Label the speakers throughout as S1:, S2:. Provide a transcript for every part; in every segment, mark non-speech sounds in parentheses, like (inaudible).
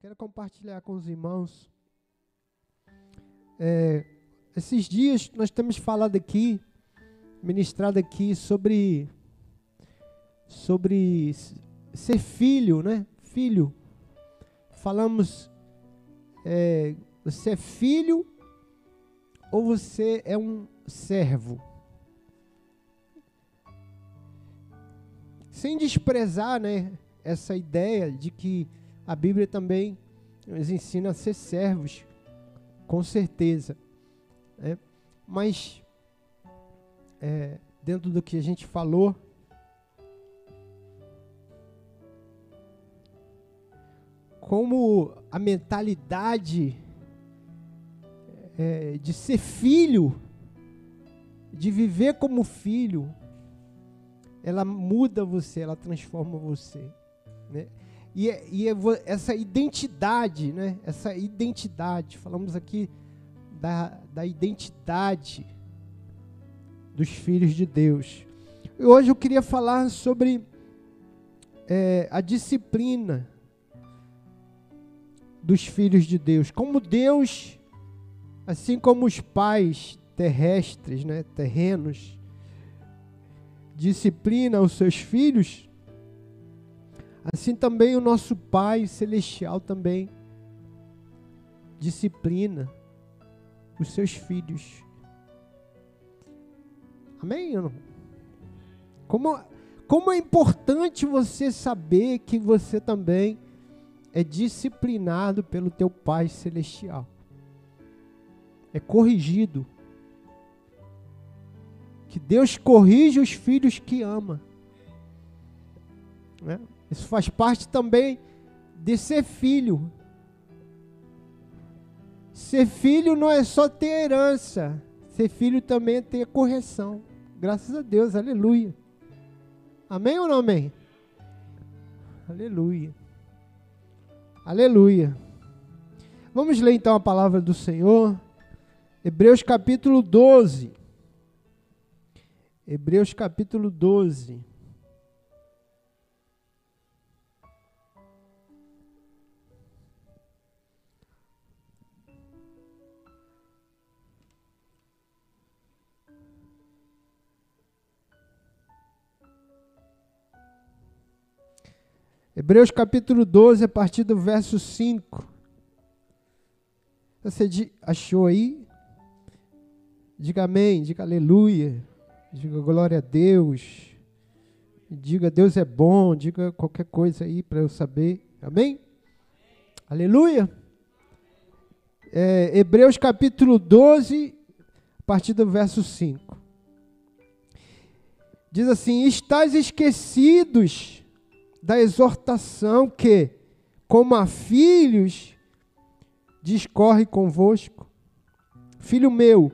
S1: Quero compartilhar com os irmãos. É, esses dias nós temos falado aqui, ministrado aqui sobre sobre ser filho, né? Filho. Falamos, é, você é filho ou você é um servo? Sem desprezar, né? Essa ideia de que a Bíblia também nos ensina a ser servos, com certeza. Né? Mas, é, dentro do que a gente falou, como a mentalidade é, de ser filho, de viver como filho, ela muda você, ela transforma você. Né? E, é, e é essa identidade, né? Essa identidade, falamos aqui da, da identidade dos filhos de Deus. E hoje eu queria falar sobre é, a disciplina dos filhos de Deus. Como Deus, assim como os pais terrestres, né, terrenos, disciplina os seus filhos, Assim também o nosso Pai Celestial também disciplina os seus filhos. Amém? Como, como é importante você saber que você também é disciplinado pelo teu Pai Celestial. É corrigido. Que Deus corrige os filhos que ama. Né? Isso faz parte também de ser filho. Ser filho não é só ter herança, ser filho também é ter correção. Graças a Deus, aleluia. Amém ou não amém? Aleluia. Aleluia. Vamos ler então a palavra do Senhor. Hebreus capítulo 12. Hebreus capítulo 12. Hebreus capítulo 12, a partir do verso 5. Você achou aí? Diga amém, diga aleluia, diga glória a Deus, diga Deus é bom, diga qualquer coisa aí para eu saber. Amém? Aleluia. É, Hebreus capítulo 12, a partir do verso 5. Diz assim: Estais esquecidos da exortação que, como a filhos, discorre convosco. Filho meu,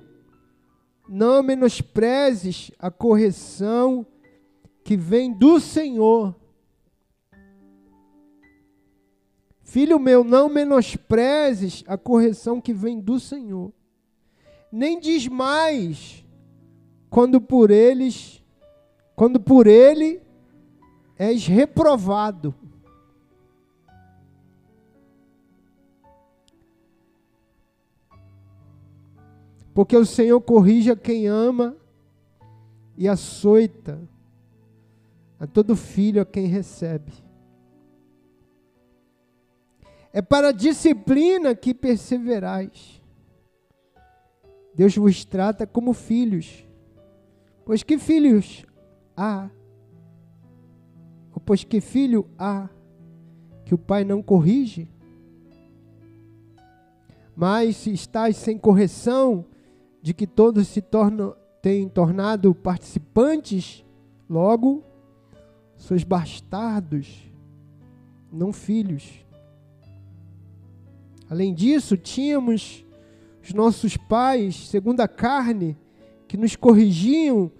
S1: não menosprezes a correção que vem do Senhor. Filho meu, não menosprezes a correção que vem do Senhor. Nem diz mais quando por eles, quando por ele és reprovado. Porque o Senhor corrige a quem ama e açoita a todo filho a quem recebe. É para a disciplina que perseverais. Deus vos trata como filhos. Pois que filhos há? Pois que filho há que o pai não corrige? Mas se estás sem correção, de que todos se tornam, têm tornado participantes, logo sois bastardos, não filhos. Além disso, tínhamos os nossos pais, segundo a carne, que nos corrigiam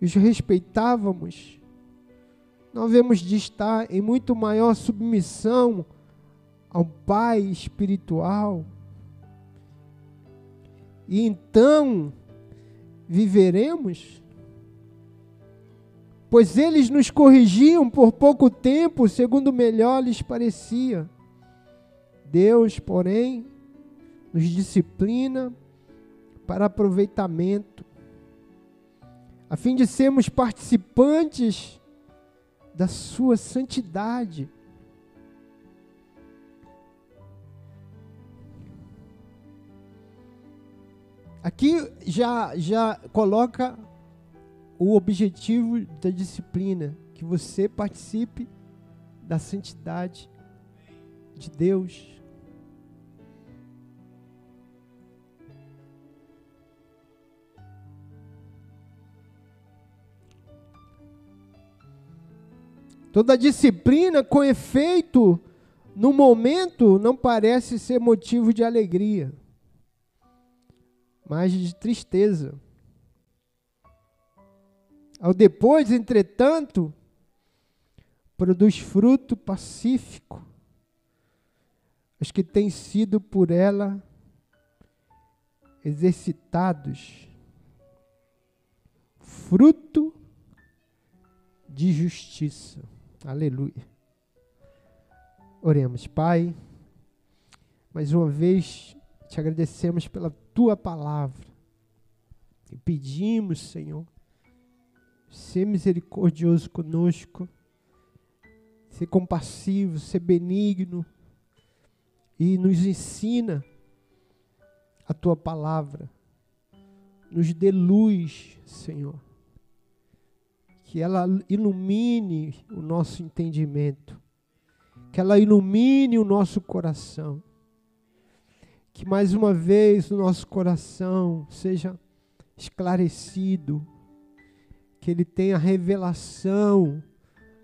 S1: e os respeitávamos não havemos de estar em muito maior submissão ao Pai espiritual. E então viveremos? Pois eles nos corrigiam por pouco tempo, segundo melhor lhes parecia. Deus, porém, nos disciplina para aproveitamento, a fim de sermos participantes da sua santidade. Aqui já, já coloca o objetivo da disciplina, que você participe da santidade de Deus. Toda disciplina com efeito no momento não parece ser motivo de alegria mas de tristeza. Ao depois, entretanto, produz fruto pacífico, os que têm sido por ela exercitados, fruto de justiça. Aleluia. Oremos, Pai, mais uma vez te agradecemos pela tua palavra. E pedimos, Senhor, ser misericordioso conosco, ser compassivo, ser benigno e nos ensina a tua palavra. Nos dê luz, Senhor. Que ela ilumine o nosso entendimento. Que ela ilumine o nosso coração que mais uma vez o nosso coração seja esclarecido, que ele tenha revelação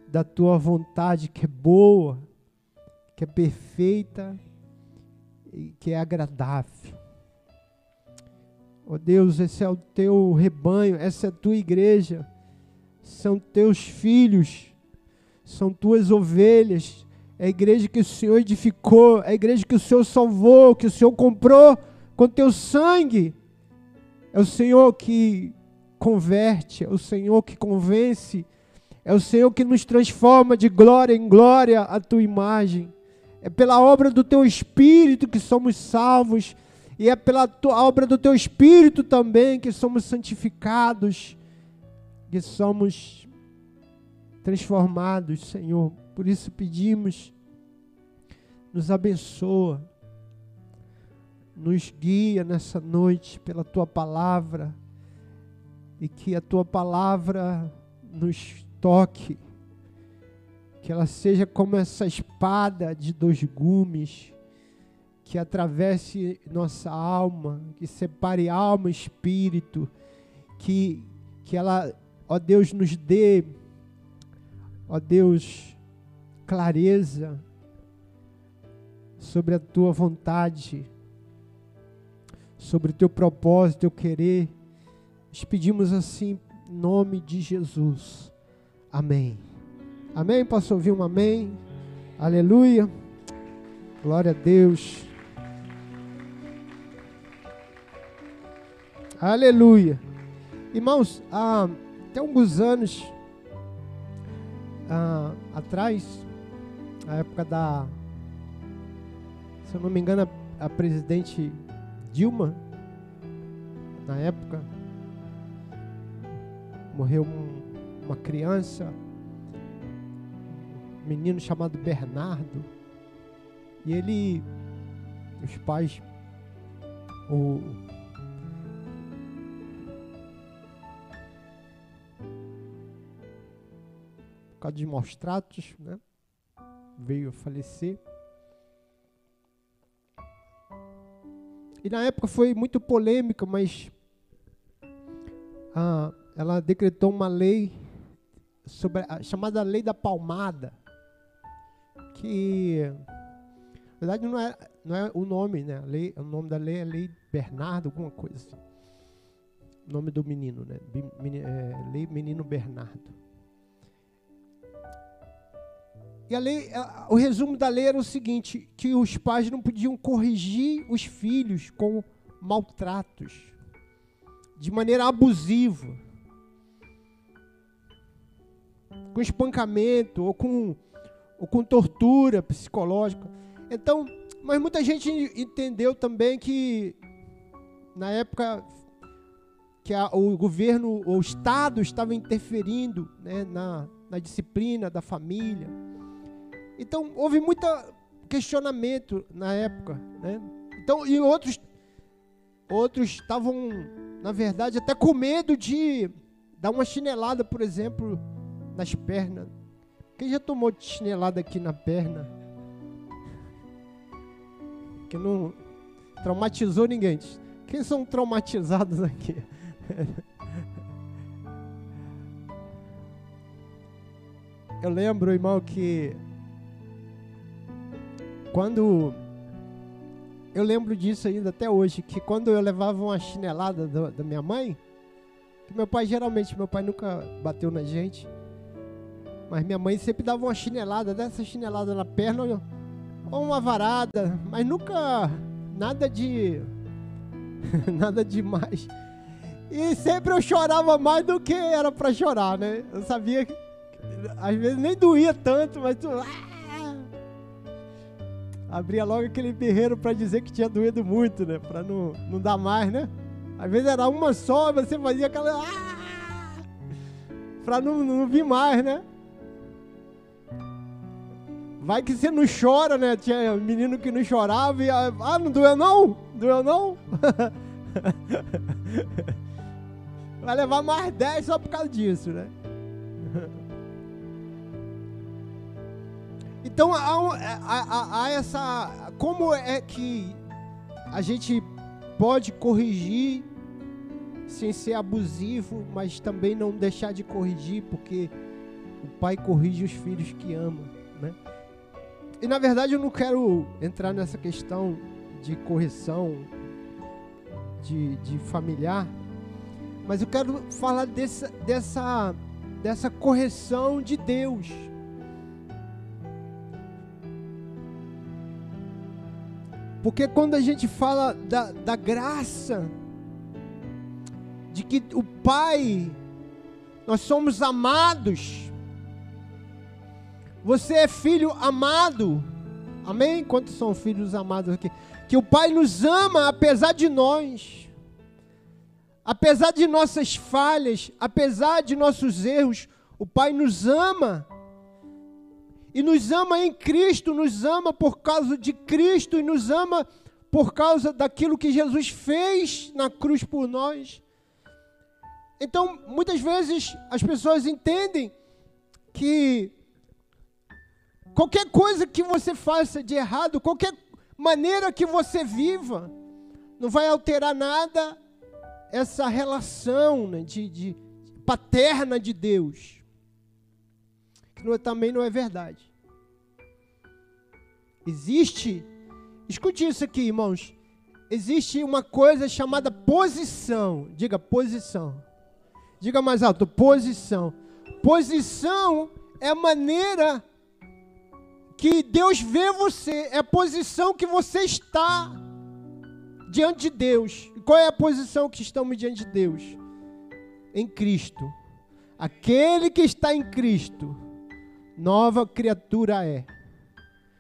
S1: da tua vontade que é boa, que é perfeita e que é agradável. Oh Deus, esse é o teu rebanho, essa é a tua igreja, são teus filhos, são tuas ovelhas é a igreja que o Senhor edificou, é a igreja que o Senhor salvou, que o Senhor comprou com teu sangue. É o Senhor que converte, é o Senhor que convence, é o Senhor que nos transforma de glória em glória a tua imagem. É pela obra do teu Espírito que somos salvos, e é pela tua, obra do teu Espírito também que somos santificados, que somos transformados, Senhor. Por isso pedimos, nos abençoa, nos guia nessa noite pela tua palavra e que a tua palavra nos toque, que ela seja como essa espada de dois gumes que atravesse nossa alma, que separe alma e espírito, que, que ela, ó Deus, nos dê, ó Deus, clareza sobre a tua vontade, sobre o teu propósito, teu querer. Nós pedimos assim, em nome de Jesus. Amém. Amém? Posso ouvir um amém? Aleluia. Glória a Deus. Aleluia. Irmãos, há até alguns anos ah, atrás, na época da, se eu não me engano, a, a presidente Dilma, na época, morreu um, uma criança, um menino chamado Bernardo, e ele, os pais, o, causa de maus tratos, né? veio a falecer. E na época foi muito polêmica, mas ah, ela decretou uma lei sobre a chamada lei da palmada, que na verdade não é, não é o nome, né? lei, o nome da lei é lei Bernardo, alguma coisa assim. Nome do menino, né? É, lei Menino Bernardo. E a lei, a, o resumo da lei era o seguinte: que os pais não podiam corrigir os filhos com maltratos, de maneira abusiva, com espancamento ou com, ou com tortura psicológica. Então, Mas muita gente entendeu também que na época que a, o governo, o Estado estava interferindo né, na, na disciplina da família. Então houve muito questionamento na época. Né? Então, e outros outros estavam, na verdade, até com medo de dar uma chinelada, por exemplo, nas pernas. Quem já tomou chinelada aqui na perna? Que não traumatizou ninguém. Quem são traumatizados aqui? (laughs) Eu lembro, irmão, que quando eu lembro disso ainda até hoje, que quando eu levava uma chinelada do, da minha mãe, que meu pai geralmente, meu pai nunca bateu na gente, mas minha mãe sempre dava uma chinelada, dessa chinelada na perna ou uma varada, mas nunca nada de (laughs) nada demais. E sempre eu chorava mais do que era para chorar, né? Eu sabia que às vezes nem doía tanto, mas tu ah! Abria logo aquele berreiro para dizer que tinha doído muito, né? Para não, não dar mais, né? Às vezes era uma só, você fazia aquela ah! para não, não vir mais, né? Vai que você não chora, né? Tinha menino que não chorava e. Ah, não doeu não? Doeu não? (laughs) Vai levar mais 10 só por causa disso, né? Então há, há, há, essa. Como é que a gente pode corrigir sem ser abusivo, mas também não deixar de corrigir, porque o pai corrige os filhos que ama, né? E na verdade eu não quero entrar nessa questão de correção de, de familiar, mas eu quero falar dessa, dessa, dessa correção de Deus. Porque quando a gente fala da, da graça, de que o Pai, nós somos amados, você é filho amado. Amém? Quantos são filhos amados aqui? Que o Pai nos ama apesar de nós. Apesar de nossas falhas, apesar de nossos erros, o Pai nos ama. E nos ama em Cristo, nos ama por causa de Cristo e nos ama por causa daquilo que Jesus fez na cruz por nós. Então, muitas vezes as pessoas entendem que Qualquer coisa que você faça de errado, qualquer maneira que você viva, não vai alterar nada essa relação né, de, de, paterna de Deus. Não, é, também não é verdade. Existe, escute isso aqui, irmãos. Existe uma coisa chamada posição. Diga posição. Diga mais alto, posição. Posição é a maneira que Deus vê você, é a posição que você está diante de Deus. Qual é a posição que estamos diante de Deus? Em Cristo. Aquele que está em Cristo, nova criatura é.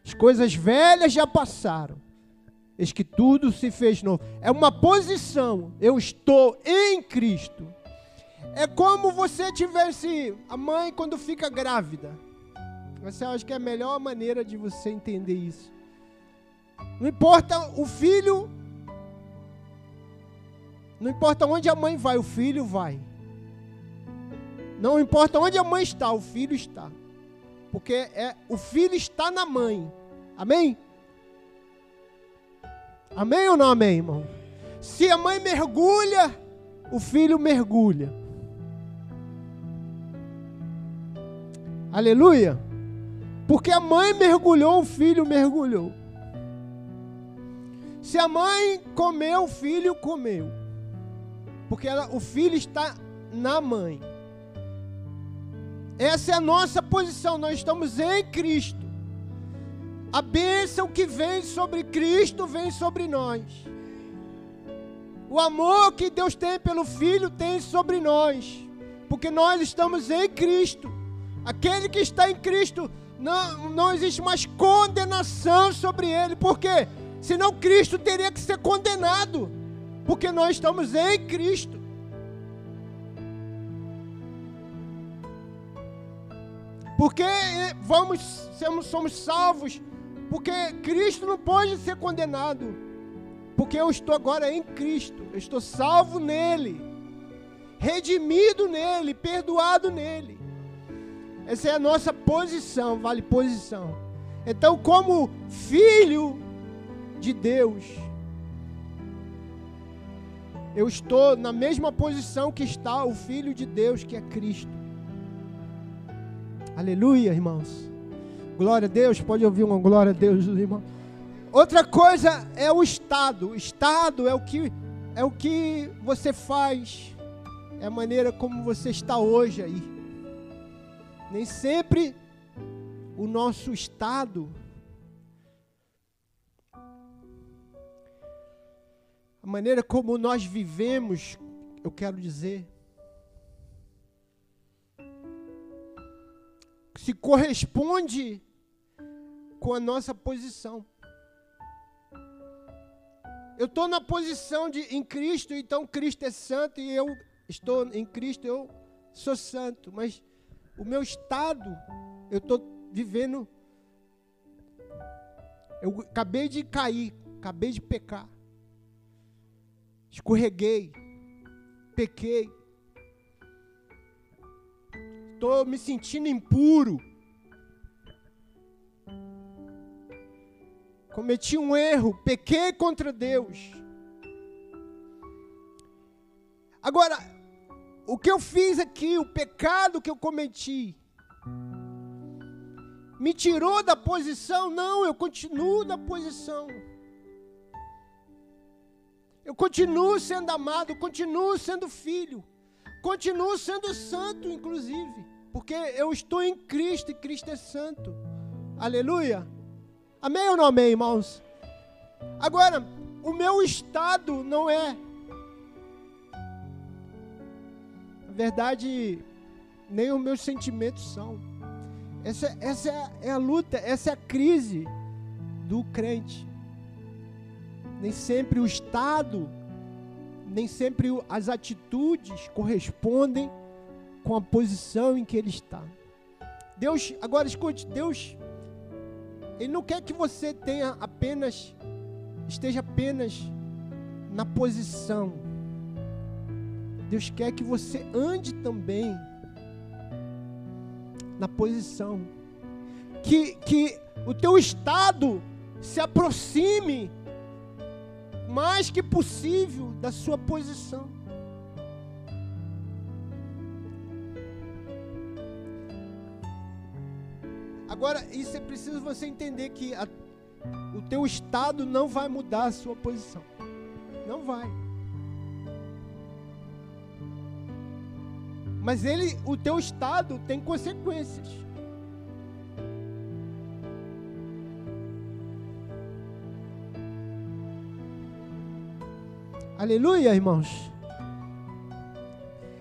S1: As coisas velhas já passaram. Eis que tudo se fez novo. É uma posição. Eu estou em Cristo. É como você tivesse a mãe quando fica grávida. Você acha que é a melhor maneira de você entender isso. Não importa o filho, não importa onde a mãe vai, o filho vai. Não importa onde a mãe está, o filho está. Porque é, o filho está na mãe. Amém? Amém ou não amém, irmão? Se a mãe mergulha, o filho mergulha. Aleluia. Porque a mãe mergulhou, o filho mergulhou. Se a mãe comeu, o filho comeu. Porque ela, o filho está na mãe. Essa é a nossa posição. Nós estamos em Cristo. A bênção que vem sobre Cristo vem sobre nós. O amor que Deus tem pelo Filho tem sobre nós. Porque nós estamos em Cristo. Aquele que está em Cristo não, não existe mais condenação sobre ele. Por quê? Senão Cristo teria que ser condenado. Porque nós estamos em Cristo. Porque vamos, somos, somos salvos. Porque Cristo não pode ser condenado. Porque eu estou agora em Cristo. Eu estou salvo nele. Redimido nele. Perdoado nele. Essa é a nossa posição. Vale posição. Então, como filho de Deus, eu estou na mesma posição que está o Filho de Deus, que é Cristo. Aleluia, irmãos. Glória a Deus. Pode ouvir uma glória a Deus, irmão. Outra coisa é o estado. O estado é o que é o que você faz. É a maneira como você está hoje aí. Nem sempre o nosso estado a maneira como nós vivemos, eu quero dizer, se corresponde com a nossa posição. Eu estou na posição de em Cristo, então Cristo é santo e eu estou em Cristo, eu sou santo, mas o meu estado, eu estou vivendo. Eu acabei de cair, acabei de pecar escorreguei, pequei, estou me sentindo impuro, cometi um erro, pequei contra Deus. Agora, o que eu fiz aqui, o pecado que eu cometi, me tirou da posição? Não, eu continuo na posição. Eu continuo sendo amado, continuo sendo filho, continuo sendo santo, inclusive, porque eu estou em Cristo e Cristo é santo. Aleluia. Amém ou não amém, irmãos? Agora, o meu estado não é. Na verdade, nem os meus sentimentos são. Essa, essa é a luta, essa é a crise do crente nem sempre o estado, nem sempre as atitudes correspondem com a posição em que ele está. Deus, agora escute, Deus, Ele não quer que você tenha apenas, esteja apenas na posição. Deus quer que você ande também na posição. Que, que o teu estado se aproxime mais que possível da sua posição. Agora, isso é preciso você entender que a, o teu estado não vai mudar a sua posição. Não vai. Mas ele, o teu estado tem consequências. Aleluia, irmãos.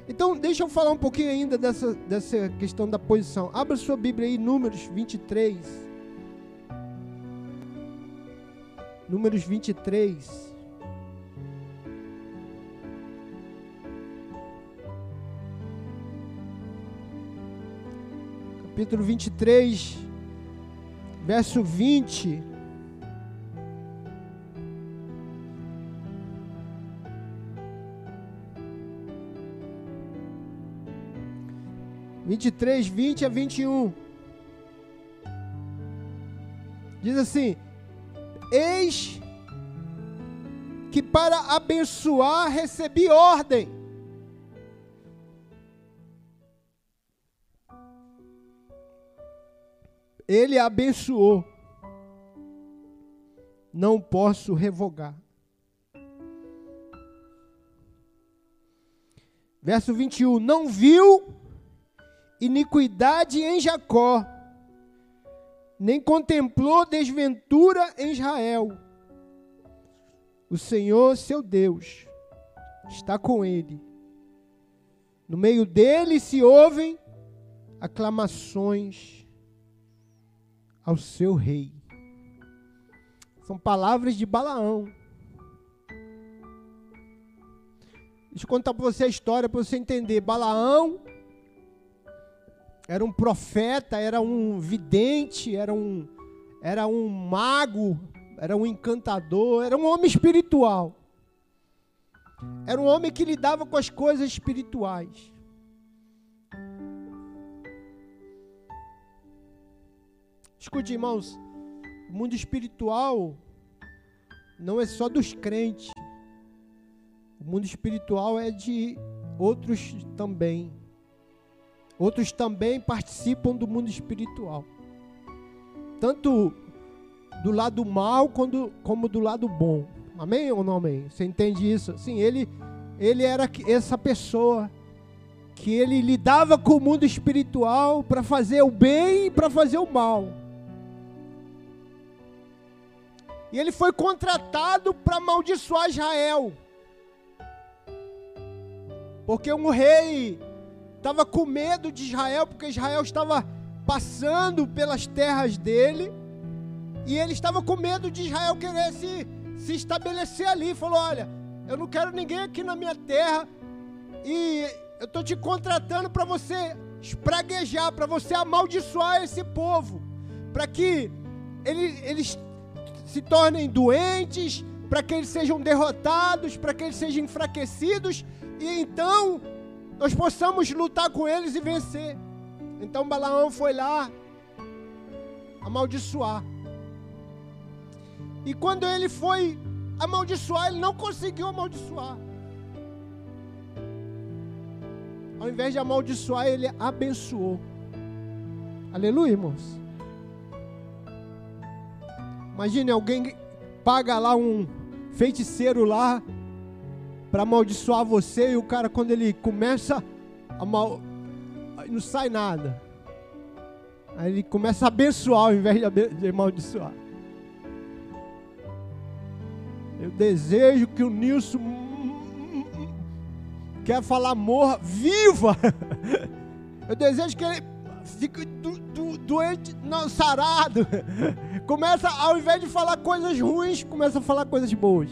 S1: Então, deixa eu falar um pouquinho ainda dessa, dessa questão da posição. Abra sua Bíblia aí, Números 23. Números 23. Capítulo 23, verso 20. 23, 20 a 21. Diz assim: Eis que para abençoar recebi ordem. Ele abençoou. Não posso revogar. Verso 21. Não viu iniquidade em Jacó, nem contemplou desventura em Israel. O Senhor, seu Deus, está com ele. No meio dele se ouvem aclamações ao seu rei. São palavras de Balaão. Deixa eu contar para você a história para você entender. Balaão era um profeta, era um vidente, era um, era um mago, era um encantador, era um homem espiritual. Era um homem que lidava com as coisas espirituais. Escute, irmãos, o mundo espiritual não é só dos crentes. O mundo espiritual é de outros também. Outros também participam do mundo espiritual. Tanto do lado mal como, como do lado bom. Amém ou não amém? Você entende isso? Sim, ele, ele era essa pessoa que ele lidava com o mundo espiritual para fazer o bem e para fazer o mal. E ele foi contratado para amaldiçoar Israel. Porque um rei estava com medo de Israel, porque Israel estava passando pelas terras dele. E ele estava com medo de Israel querer se, se estabelecer ali. Falou: Olha, eu não quero ninguém aqui na minha terra. E eu estou te contratando para você espraguejar, para você amaldiçoar esse povo. Para que eles, eles se tornem doentes, para que eles sejam derrotados, para que eles sejam enfraquecidos, e então nós possamos lutar com eles e vencer. Então Balaão foi lá amaldiçoar. E quando ele foi amaldiçoar, ele não conseguiu amaldiçoar. Ao invés de amaldiçoar, ele abençoou. Aleluia, irmãos. Imagine alguém paga lá um feiticeiro lá para amaldiçoar você e o cara quando ele começa a mal não sai nada. Aí ele começa a abençoar ao invés de amaldiçoar. Eu desejo que o Nilson quer falar morra, viva. (laughs) Eu desejo que ele fique do, do, doente, não, sarado. (laughs) Começa, ao invés de falar coisas ruins, começa a falar coisas boas.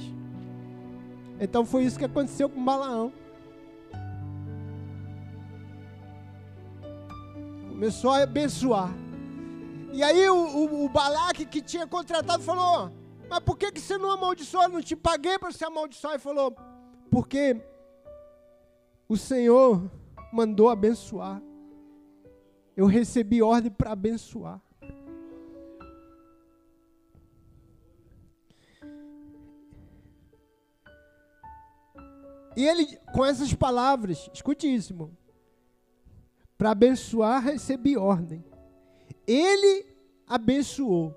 S1: Então foi isso que aconteceu com Balaão. Começou a abençoar. E aí o, o, o Balaque que tinha contratado falou: Mas por que, que você não amaldiçoou? Não te paguei para você amaldiçoar. Ele falou: Porque o Senhor mandou abençoar. Eu recebi ordem para abençoar. E ele, com essas palavras, escute isso, irmão. Para abençoar, recebi ordem. Ele abençoou.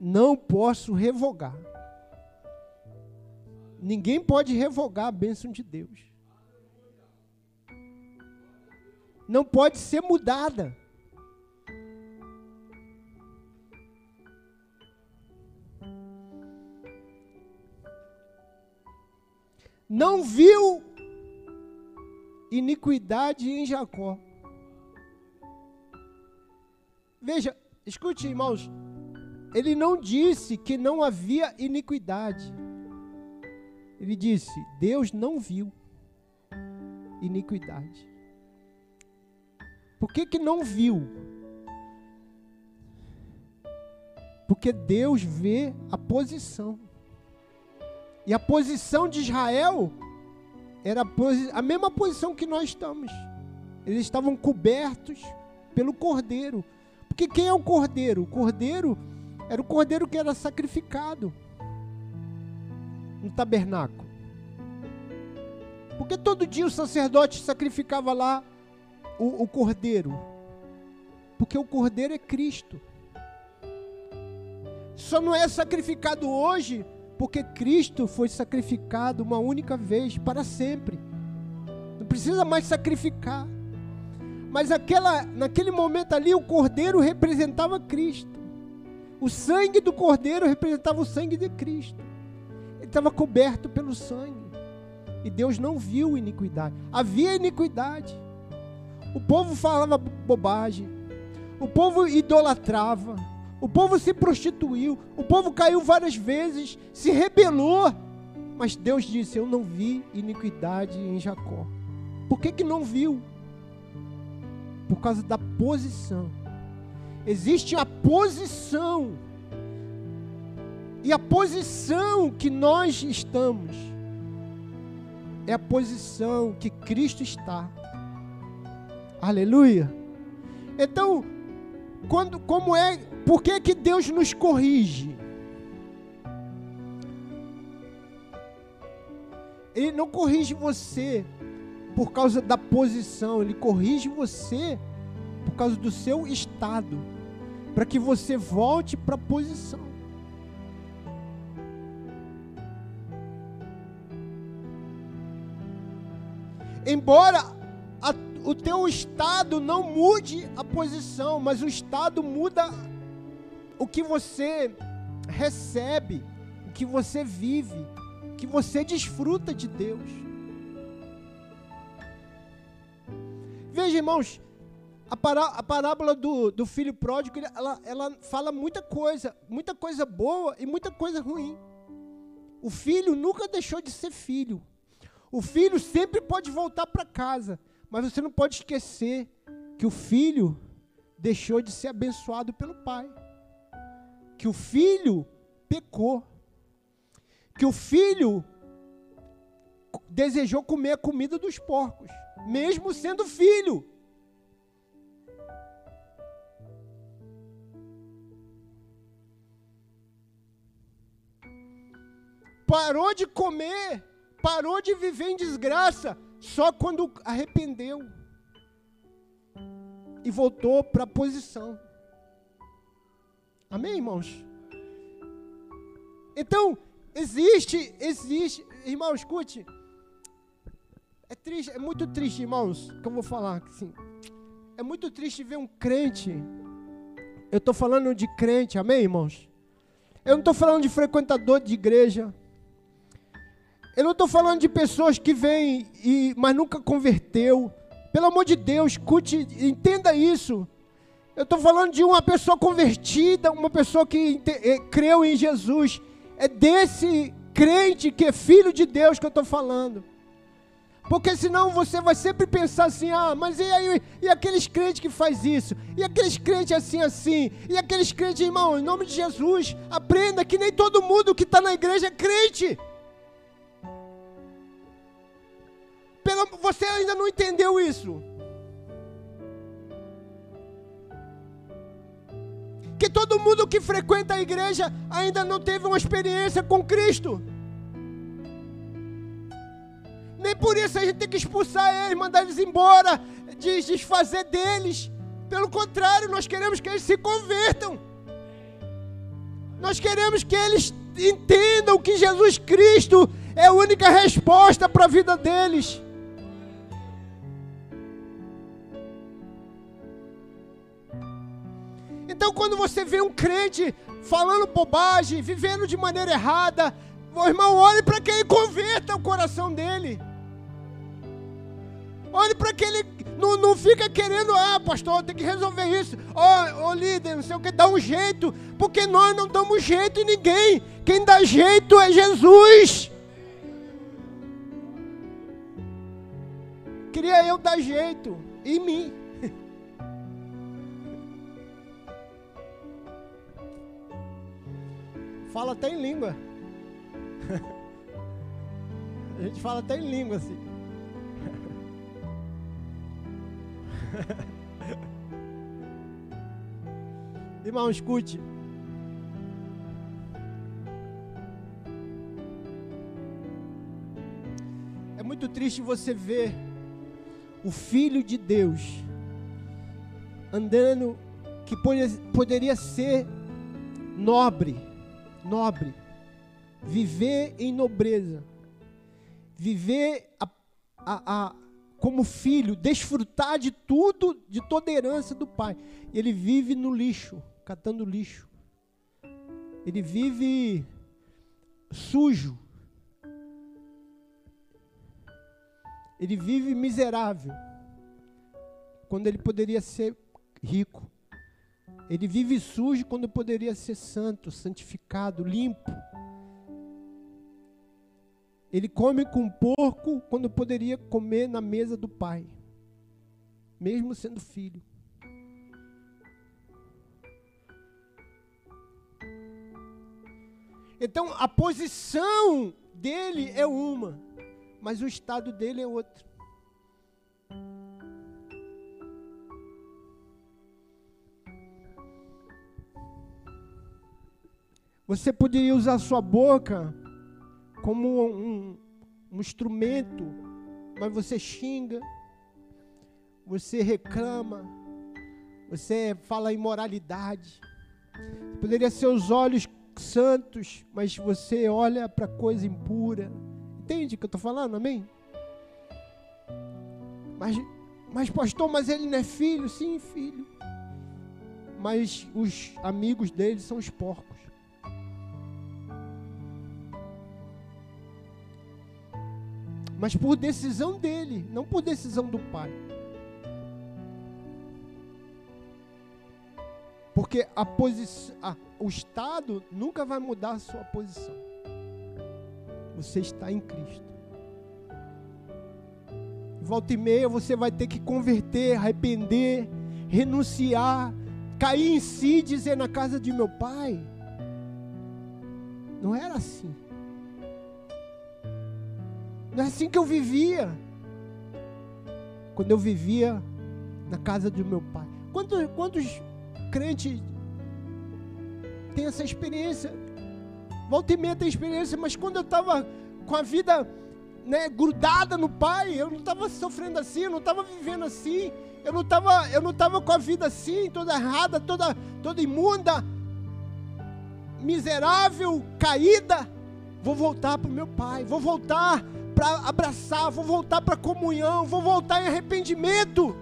S1: Não posso revogar. Ninguém pode revogar a bênção de Deus. Não pode ser mudada. Não viu iniquidade em Jacó. Veja, escute, irmãos. Ele não disse que não havia iniquidade. Ele disse: Deus não viu iniquidade. Por que, que não viu? Porque Deus vê a posição. E a posição de Israel era a, mesma posição que nós estamos. Eles estavam cobertos pelo cordeiro. Porque quem é o cordeiro? O cordeiro era o cordeiro que era sacrificado no tabernáculo. Porque todo dia o sacerdote sacrificava lá o, o cordeiro. Porque o cordeiro é Cristo. Só não é sacrificado hoje porque Cristo foi sacrificado uma única vez para sempre. Não precisa mais sacrificar. Mas aquela, naquele momento ali, o cordeiro representava Cristo. O sangue do cordeiro representava o sangue de Cristo. Ele estava coberto pelo sangue. E Deus não viu iniquidade. Havia iniquidade. O povo falava bobagem. o povo idolatrava, o povo se prostituiu, o povo caiu várias vezes, se rebelou. Mas Deus disse: Eu não vi iniquidade em Jacó. Por que, que não viu? Por causa da posição. Existe a posição. E a posição que nós estamos é a posição que Cristo está. Aleluia. Então, quando, como é, por que que Deus nos corrige? Ele não corrige você por causa da posição, ele corrige você por causa do seu estado, para que você volte para a posição. Embora a, o teu estado não mude a posição, mas o estado muda o que você recebe, o que você vive, o que você desfruta de Deus. Veja, irmãos, a, pará, a parábola do, do filho pródigo, ela, ela fala muita coisa, muita coisa boa e muita coisa ruim. O filho nunca deixou de ser filho. O filho sempre pode voltar para casa, mas você não pode esquecer que o filho deixou de ser abençoado pelo pai. Que o filho pecou. Que o filho desejou comer a comida dos porcos, mesmo sendo filho. Parou de comer parou de viver em desgraça só quando arrependeu e voltou para a posição. Amém, irmãos? Então, existe, existe, irmão, escute. É triste, é muito triste, irmãos, que eu vou falar assim. É muito triste ver um crente. Eu estou falando de crente, amém, irmãos? Eu não estou falando de frequentador de igreja. Eu não estou falando de pessoas que vêm, e, mas nunca converteu. Pelo amor de Deus, escute, entenda isso. Eu estou falando de uma pessoa convertida, uma pessoa que é, creu em Jesus. É desse crente que é filho de Deus que eu estou falando. Porque senão você vai sempre pensar assim, ah, mas e aí, e aqueles crentes que faz isso? E aqueles crentes assim, assim? E aqueles crentes, irmão, em nome de Jesus, aprenda que nem todo mundo que está na igreja é crente. Pelo, você ainda não entendeu isso? Que todo mundo que frequenta a igreja ainda não teve uma experiência com Cristo. Nem por isso a gente tem que expulsar eles, mandar eles embora, desfazer deles. Pelo contrário, nós queremos que eles se convertam. Nós queremos que eles entendam que Jesus Cristo é a única resposta para a vida deles. Então, quando você vê um crente falando bobagem, vivendo de maneira errada, meu irmão, olhe para que ele converta o coração dele. Olhe para que ele não, não fica querendo, ah, pastor, tem que resolver isso. Ó, oh, oh, líder, não sei o que, dá um jeito. Porque nós não damos jeito em ninguém. Quem dá jeito é Jesus. Queria eu dar jeito em mim. Fala até em língua. (laughs) A gente fala até em língua assim. (laughs) Irmão, escute. É muito triste você ver o Filho de Deus andando que poderia ser nobre nobre, viver em nobreza, viver a, a, a, como filho, desfrutar de tudo, de toda a herança do pai. Ele vive no lixo, catando lixo. Ele vive sujo. Ele vive miserável. Quando ele poderia ser rico. Ele vive sujo quando poderia ser santo, santificado, limpo. Ele come com porco quando poderia comer na mesa do pai, mesmo sendo filho. Então a posição dele é uma, mas o estado dele é outro. Você poderia usar sua boca como um, um instrumento, mas você xinga, você reclama, você fala imoralidade. Poderia ser os olhos santos, mas você olha para coisa impura. Entende o que eu estou falando? Amém? Mas, mas, pastor, mas ele não é filho? Sim, filho. Mas os amigos dele são os porcos. Mas por decisão dele, não por decisão do pai. Porque a posição, o Estado nunca vai mudar a sua posição. Você está em Cristo. Volta e meia você vai ter que converter, arrepender, renunciar, cair em si e dizer na casa de meu pai. Não era assim. Não é assim que eu vivia. Quando eu vivia na casa do meu pai. Quantos, quantos crente tem essa experiência. Volta e meia tem experiência, mas quando eu estava com a vida né, grudada no Pai, eu não estava sofrendo assim, eu não estava vivendo assim, eu não estava eu não tava com a vida assim, toda errada, toda, toda imunda, miserável, caída. Vou voltar para o meu Pai, vou voltar para abraçar, vou voltar para comunhão, vou voltar em arrependimento.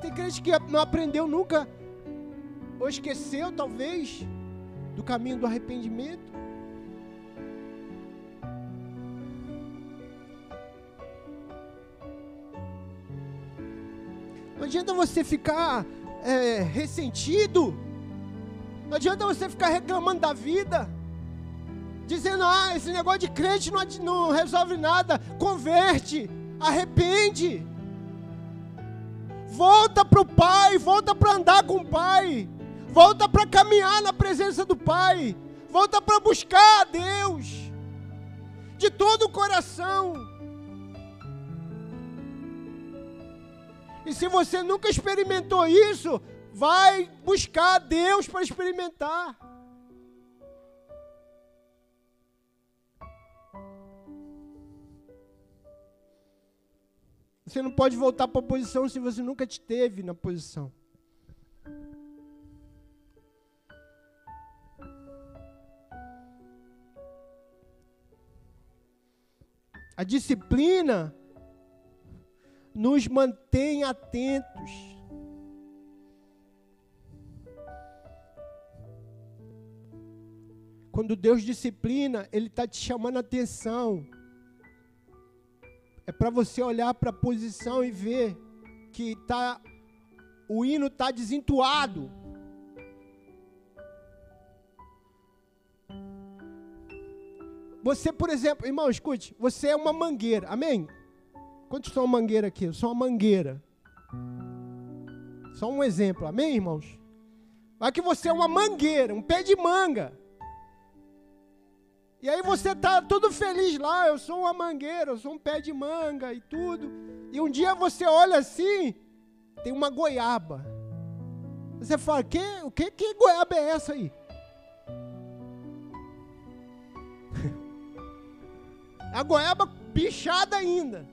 S1: Tem crente que não aprendeu nunca, ou esqueceu talvez, do caminho do arrependimento. Não adianta você ficar é, ressentido. Não adianta você ficar reclamando da vida. Dizendo, ah, esse negócio de crente não, não resolve nada. Converte, arrepende. Volta para o Pai, volta para andar com o Pai, volta para caminhar na presença do Pai, volta para buscar a Deus de todo o coração. E se você nunca experimentou isso, vai buscar a Deus para experimentar. Você não pode voltar para a posição se você nunca esteve na posição. A disciplina nos mantém atentos. Quando Deus disciplina, Ele está te chamando a atenção. É para você olhar para a posição e ver que tá, o hino está desentuado. Você, por exemplo, irmão, escute, você é uma mangueira, amém? Quantos são mangueira aqui? Eu sou uma mangueira. Só um exemplo, amém, irmãos? Vai que você é uma mangueira, um pé de manga. E aí você tá todo feliz lá, eu sou uma mangueira, eu sou um pé de manga e tudo. E um dia você olha assim, tem uma goiaba. Você fala, que, o que, que goiaba é essa aí? (laughs) A goiaba bichada ainda.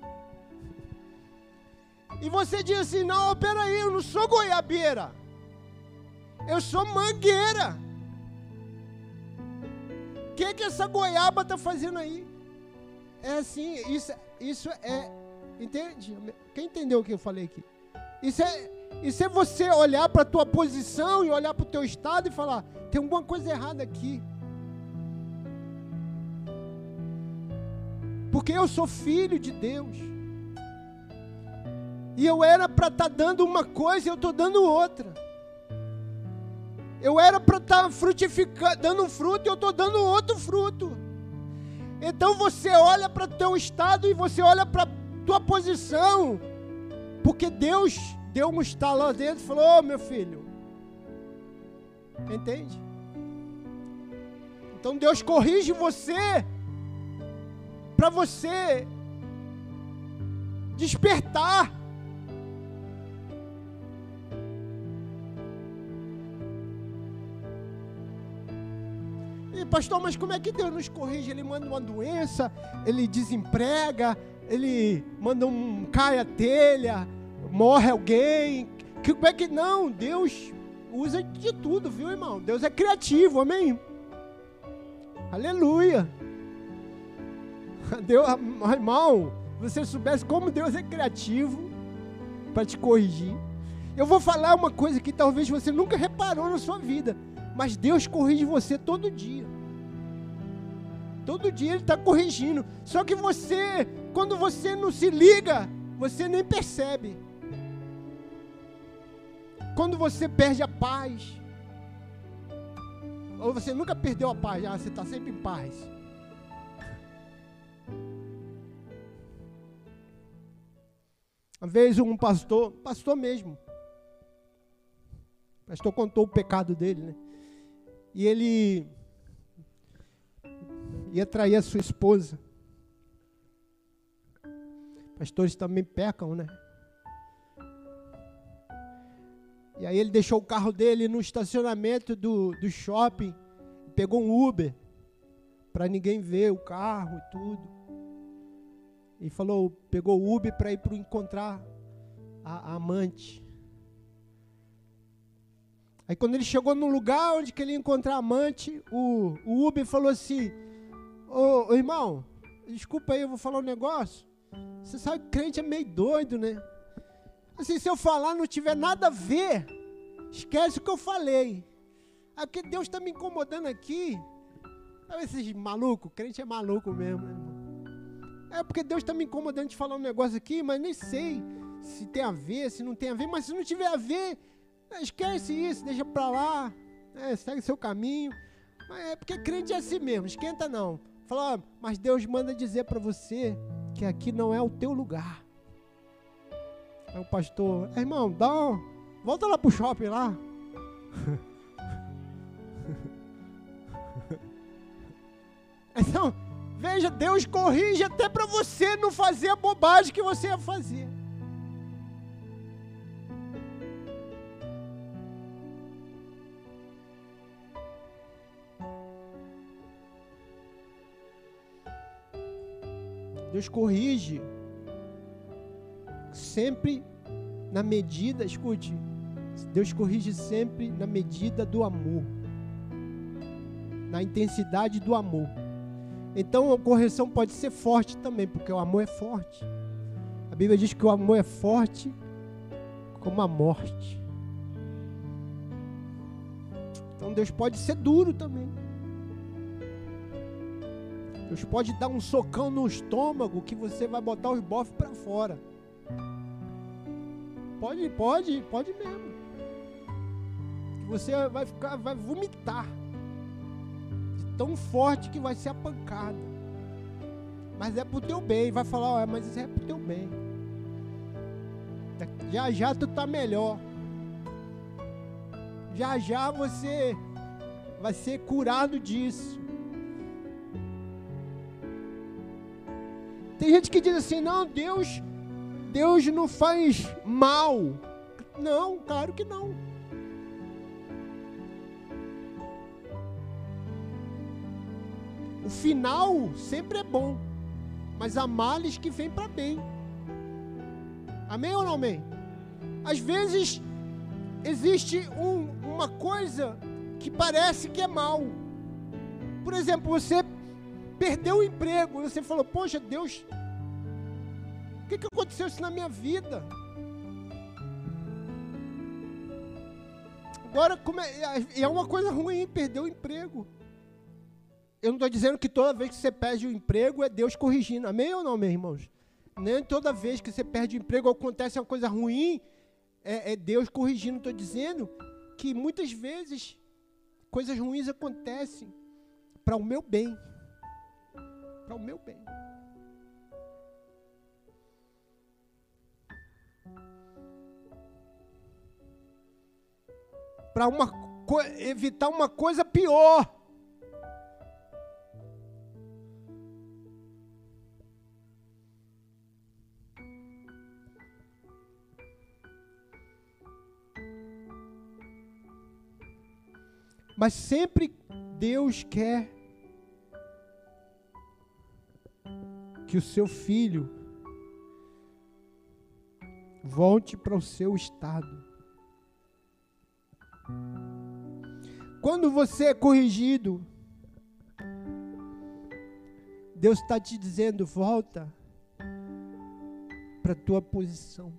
S1: E você diz assim: não, peraí, eu não sou goiabeira. Eu sou mangueira que, que essa goiaba está fazendo aí? É assim, isso, isso é. Entende? Quem entendeu o que eu falei aqui? Isso é, isso é você olhar para a tua posição e olhar para o teu estado e falar: tem alguma coisa errada aqui. Porque eu sou filho de Deus. E eu era para estar tá dando uma coisa e eu estou dando outra. Eu era para estar tá frutificando, dando fruto e eu estou dando outro fruto. Então você olha para o teu estado e você olha para a tua posição. Porque Deus deu um estalo lá dentro e falou: oh, meu filho. Entende? Então Deus corrige você para você despertar. E pastor, mas como é que Deus nos corrige? Ele manda uma doença, ele desemprega, ele manda um cai a telha, morre alguém. Como é que não? Deus usa de tudo, viu, irmão? Deus é criativo, amém? Aleluia. (laughs) Deus, irmão, você soubesse como Deus é criativo para te corrigir. Eu vou falar uma coisa que talvez você nunca reparou na sua vida, mas Deus corrige você todo dia. Todo dia Ele está corrigindo. Só que você, quando você não se liga, você nem percebe. Quando você perde a paz, ou você nunca perdeu a paz, ah, você está sempre em paz. Uma vez um pastor, pastor mesmo, o pastor contou o pecado dele, né? E ele ia trair a sua esposa. Pastores também pecam, né? E aí ele deixou o carro dele no estacionamento do, do shopping, pegou um Uber para ninguém ver o carro e tudo. E falou, pegou o Uber para ir para encontrar a, a, amante. Aí quando ele chegou no lugar onde que ele ia encontrar a amante, o, o Uber falou assim, ô, ô irmão, desculpa aí, eu vou falar um negócio. Você sabe que crente é meio doido, né? Assim, se eu falar não tiver nada a ver, esquece o que eu falei. É porque Deus está me incomodando aqui. Sabe esses malucos? Crente é maluco mesmo. É porque Deus está me incomodando de falar um negócio aqui, mas nem sei se tem a ver, se não tem a ver. Mas se não tiver a ver, esquece isso, deixa para lá, é, segue seu caminho. Mas é porque crente é assim mesmo, esquenta não. Fala, mas Deus manda dizer para você que aqui não é o teu lugar. Aí o pastor, irmão, dá um, volta lá pro shopping lá. (laughs) então, Veja, Deus corrige até para você não fazer a bobagem que você ia fazer. Deus corrige sempre na medida, escute, Deus corrige sempre na medida do amor, na intensidade do amor. Então a correção pode ser forte também, porque o amor é forte. A Bíblia diz que o amor é forte como a morte. Então Deus pode ser duro também. Deus pode dar um socão no estômago que você vai botar os bofes para fora. Pode, pode, pode mesmo. Que você vai ficar, vai vomitar tão forte que vai ser a pancada. Mas é pro teu bem. Vai falar, mas isso é pro teu bem. Já já tu tá melhor. Já já você vai ser curado disso. Tem gente que diz assim: "Não, Deus Deus não faz mal". Não, claro que não. O final sempre é bom, mas há males que vêm para bem. Amém ou não amém? Às vezes existe um, uma coisa que parece que é mal. Por exemplo, você perdeu o emprego, você falou: Poxa, Deus, o que, que aconteceu isso na minha vida? Agora, é, é uma coisa ruim perder o emprego eu não estou dizendo que toda vez que você perde o emprego é Deus corrigindo. Amém ou não, meus irmãos? Nem toda vez que você perde o emprego acontece uma coisa ruim, é, é Deus corrigindo. Estou dizendo que muitas vezes coisas ruins acontecem para o meu bem. Para o meu bem. Para evitar uma coisa pior. Mas sempre Deus quer que o seu filho volte para o seu estado. Quando você é corrigido, Deus está te dizendo: volta para a tua posição.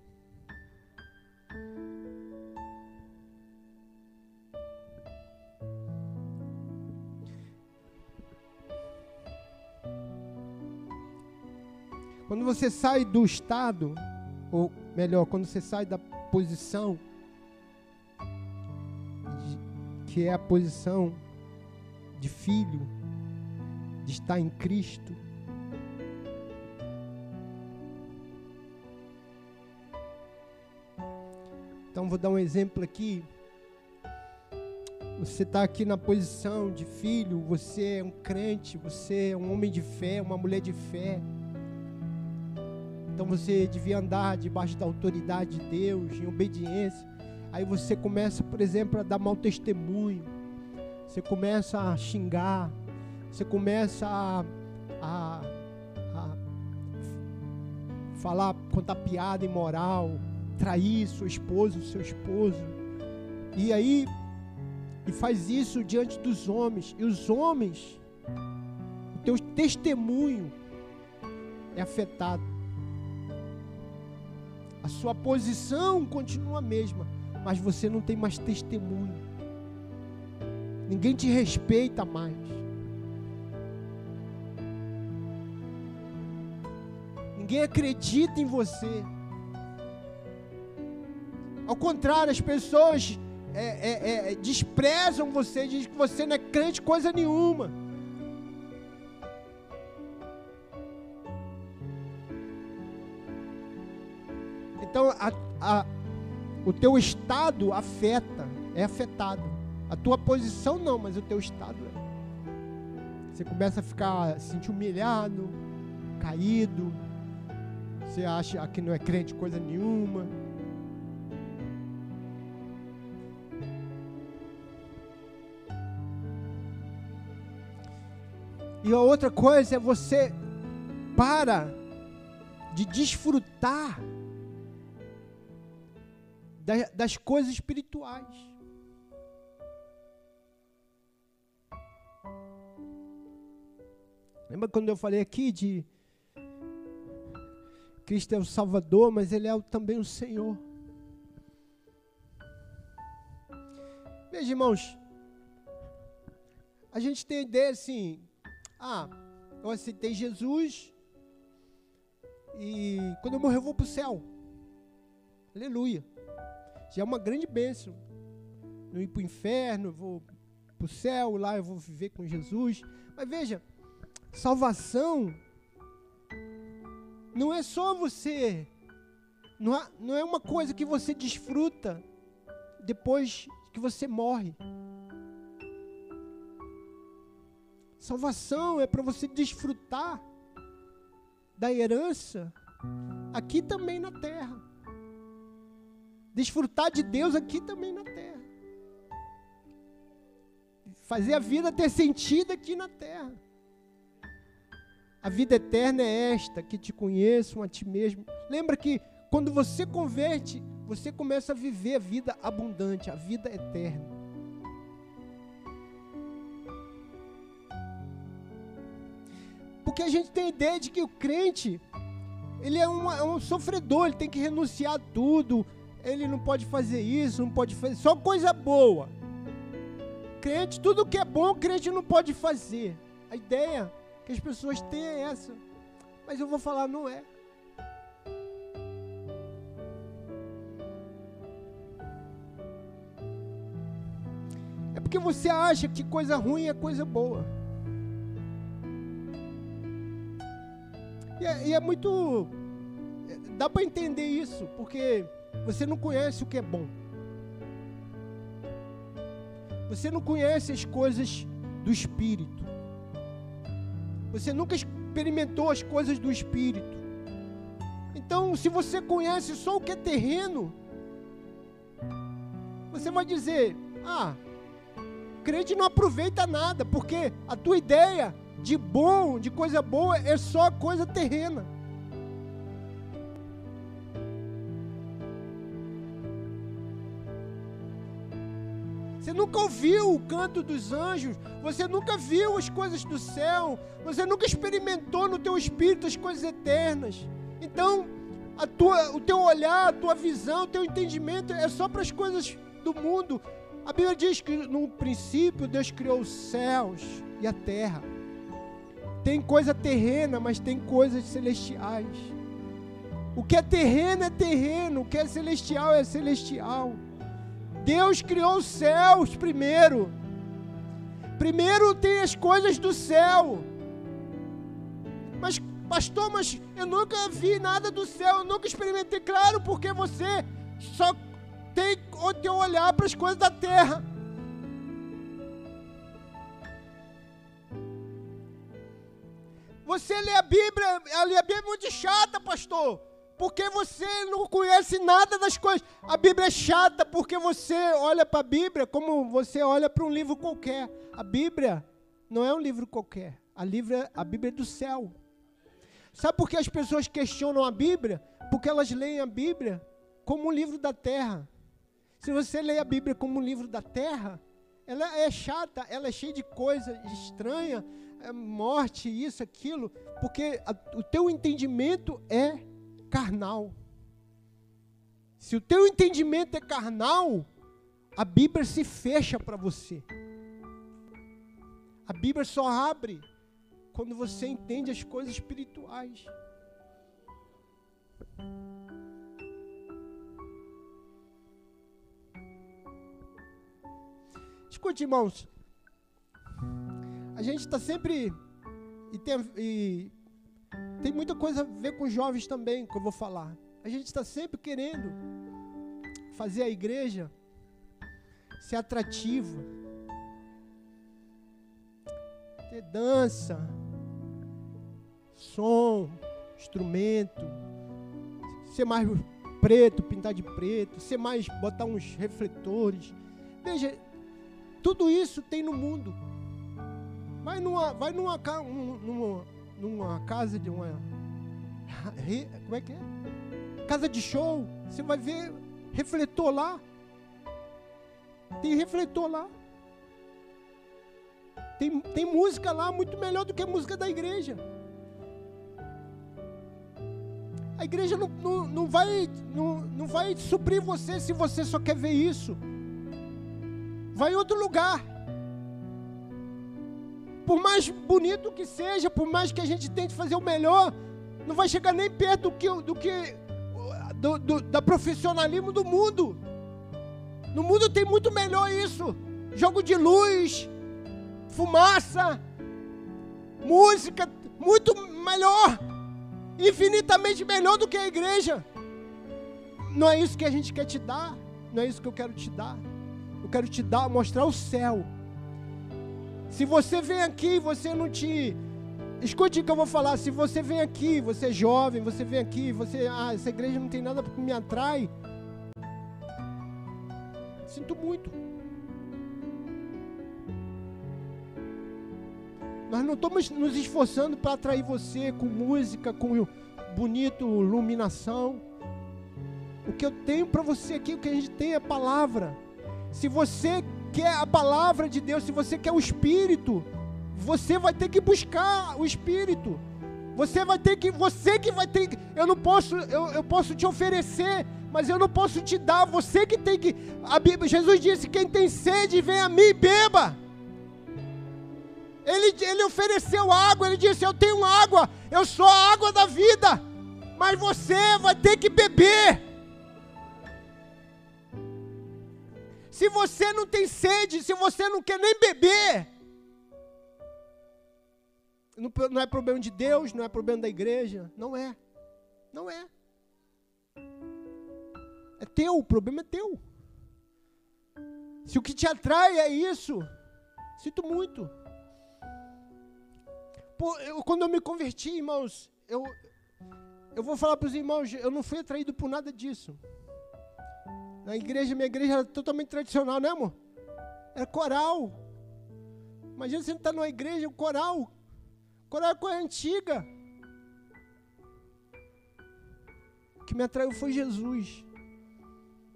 S1: Quando você sai do estado, ou melhor, quando você sai da posição, que é a posição de filho, de estar em Cristo, Então vou dar um exemplo aqui. Você está aqui na posição de filho, você é um crente, você é um homem de fé, uma mulher de fé. Então você devia andar debaixo da autoridade de Deus, em obediência. Aí você começa, por exemplo, a dar mau testemunho. Você começa a xingar. Você começa a, a, a falar, contar piada imoral, trair sua esposa, seu esposo. E aí, e faz isso diante dos homens. E os homens, o teu testemunho é afetado. A sua posição continua a mesma, mas você não tem mais testemunho. Ninguém te respeita mais. Ninguém acredita em você. Ao contrário, as pessoas é, é, é, desprezam você, dizem que você não é crente coisa nenhuma. Então, a, a, o teu estado afeta, é afetado. A tua posição não, mas o teu estado é. Você começa a ficar, se sentir humilhado, caído. Você acha que não é crente coisa nenhuma. E a outra coisa é você para de desfrutar das coisas espirituais. Lembra quando eu falei aqui de Cristo é o Salvador, mas Ele é também o Senhor. Veja, irmãos, a gente tem a ideia assim, ah, eu aceitei Jesus e quando eu morrer eu vou para o céu. Aleluia já é uma grande bênção. Não ir para o inferno, vou para o céu, lá eu vou viver com Jesus. Mas veja, salvação não é só você, não é, não é uma coisa que você desfruta depois que você morre. Salvação é para você desfrutar da herança aqui também na terra desfrutar de Deus aqui também na terra. Fazer a vida ter sentido aqui na terra. A vida eterna é esta, que te conheçam a ti mesmo. Lembra que quando você converte, você começa a viver a vida abundante, a vida eterna. Porque a gente tem a ideia de que o crente, ele é um, é um sofredor, ele tem que renunciar a tudo, ele não pode fazer isso, não pode fazer, só coisa boa. Crente, tudo que é bom, crente não pode fazer. A ideia que as pessoas têm é essa. Mas eu vou falar, não é. É porque você acha que coisa ruim é coisa boa. E é, e é muito. Dá para entender isso, porque você não conhece o que é bom. Você não conhece as coisas do Espírito. Você nunca experimentou as coisas do Espírito. Então, se você conhece só o que é terreno, você vai dizer: ah, crente não aproveita nada, porque a tua ideia de bom, de coisa boa, é só coisa terrena. Você nunca ouviu o canto dos anjos, você nunca viu as coisas do céu, você nunca experimentou no teu espírito as coisas eternas. Então, a tua, o teu olhar, a tua visão, o teu entendimento é só para as coisas do mundo. A Bíblia diz que no princípio Deus criou os céus e a terra. Tem coisa terrena, mas tem coisas celestiais. O que é terreno é terreno, o que é celestial é celestial. Deus criou os céus primeiro. Primeiro tem as coisas do céu. Mas, pastor, mas eu nunca vi nada do céu, eu nunca experimentei. Claro, porque você só tem o teu olhar para as coisas da terra. Você lê a Bíblia, a Bíblia é muito chata, pastor porque você não conhece nada das coisas. A Bíblia é chata porque você olha para a Bíblia como você olha para um livro qualquer. A Bíblia não é um livro qualquer. A, livra, a Bíblia é do céu. Sabe por que as pessoas questionam a Bíblia? Porque elas leem a Bíblia como um livro da terra. Se você lê a Bíblia como um livro da terra, ela é chata, ela é cheia de coisa estranha, é morte, isso, aquilo, porque a, o teu entendimento é carnal. Se o teu entendimento é carnal, a Bíblia se fecha para você. A Bíblia só abre quando você entende as coisas espirituais. Escute, irmãos. A gente está sempre e, tem, e tem muita coisa a ver com jovens também, que eu vou falar. A gente está sempre querendo fazer a igreja ser atrativa, ter dança, som, instrumento, ser mais preto, pintar de preto, ser mais, botar uns refletores. Veja, tudo isso tem no mundo. Vai numa, vai numa, numa casa de uma. Como é que é? Casa de show. Você vai ver refletor lá. Tem refletor lá. Tem, tem música lá muito melhor do que a música da igreja. A igreja não, não, não, vai, não, não vai suprir você se você só quer ver isso. Vai em outro lugar por mais bonito que seja, por mais que a gente tente fazer o melhor, não vai chegar nem perto do que, do que do, do, da profissionalismo do mundo. No mundo tem muito melhor isso. Jogo de luz, fumaça, música, muito melhor, infinitamente melhor do que a igreja. Não é isso que a gente quer te dar, não é isso que eu quero te dar. Eu quero te dar, mostrar o céu se você vem aqui e você não te. Escute o que eu vou falar. Se você vem aqui, você é jovem, você vem aqui, você. Ah, essa igreja não tem nada que me atrai. Sinto muito. Nós não estamos nos esforçando para atrair você com música, com bonito iluminação. O que eu tenho para você aqui, o que a gente tem é palavra. Se você quer a palavra de Deus, se você quer o Espírito, você vai ter que buscar o Espírito. Você vai ter que, você que vai ter que, eu não posso, eu, eu posso te oferecer, mas eu não posso te dar, você que tem que, a Bíblia, Jesus disse, quem tem sede, vem a mim e beba. Ele, ele ofereceu água, ele disse, eu tenho água, eu sou a água da vida, mas você vai ter que beber. Se você não tem sede, se você não quer nem beber, não é problema de Deus, não é problema da igreja, não é. Não é. É teu, o problema é teu. Se o que te atrai é isso, sinto muito. Eu, quando eu me converti, irmãos, eu, eu vou falar para os irmãos, eu não fui atraído por nada disso. Na igreja, minha igreja era totalmente tradicional, né, amor? Era coral. Imagina você estar numa igreja, um coral. Coral é coisa antiga. O que me atraiu foi Jesus.